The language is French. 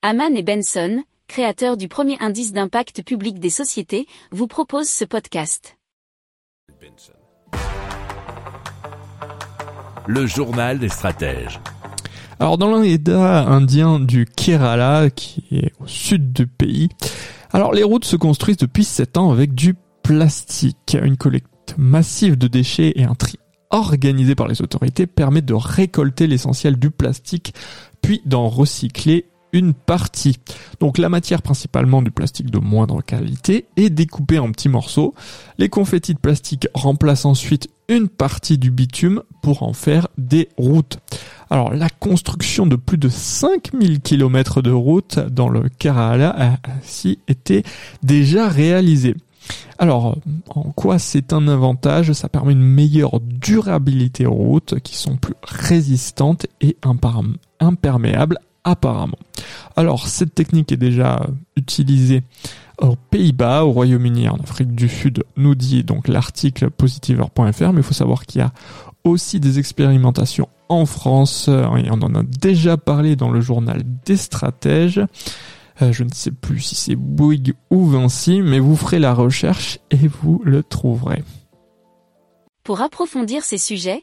Haman et Benson, créateurs du premier indice d'impact public des sociétés, vous proposent ce podcast. Le journal des stratèges. Alors dans l'État indien du Kerala, qui est au sud du pays, alors les routes se construisent depuis 7 ans avec du plastique. Une collecte massive de déchets et un tri organisé par les autorités permet de récolter l'essentiel du plastique puis d'en recycler une partie. Donc la matière principalement du plastique de moindre qualité est découpée en petits morceaux. Les confettis de plastique remplacent ensuite une partie du bitume pour en faire des routes. Alors la construction de plus de 5000 km de routes dans le Kerala a ainsi été déjà réalisée. Alors, en quoi c'est un avantage? Ça permet une meilleure durabilité aux routes qui sont plus résistantes et imperméables apparemment. Alors cette technique est déjà utilisée aux Pays-Bas, au Royaume-Uni, en Afrique du Sud, nous dit donc l'article positiver.fr, mais il faut savoir qu'il y a aussi des expérimentations en France, et on en a déjà parlé dans le journal des stratèges. Euh, je ne sais plus si c'est Bouygues ou Vinci, mais vous ferez la recherche et vous le trouverez. Pour approfondir ces sujets,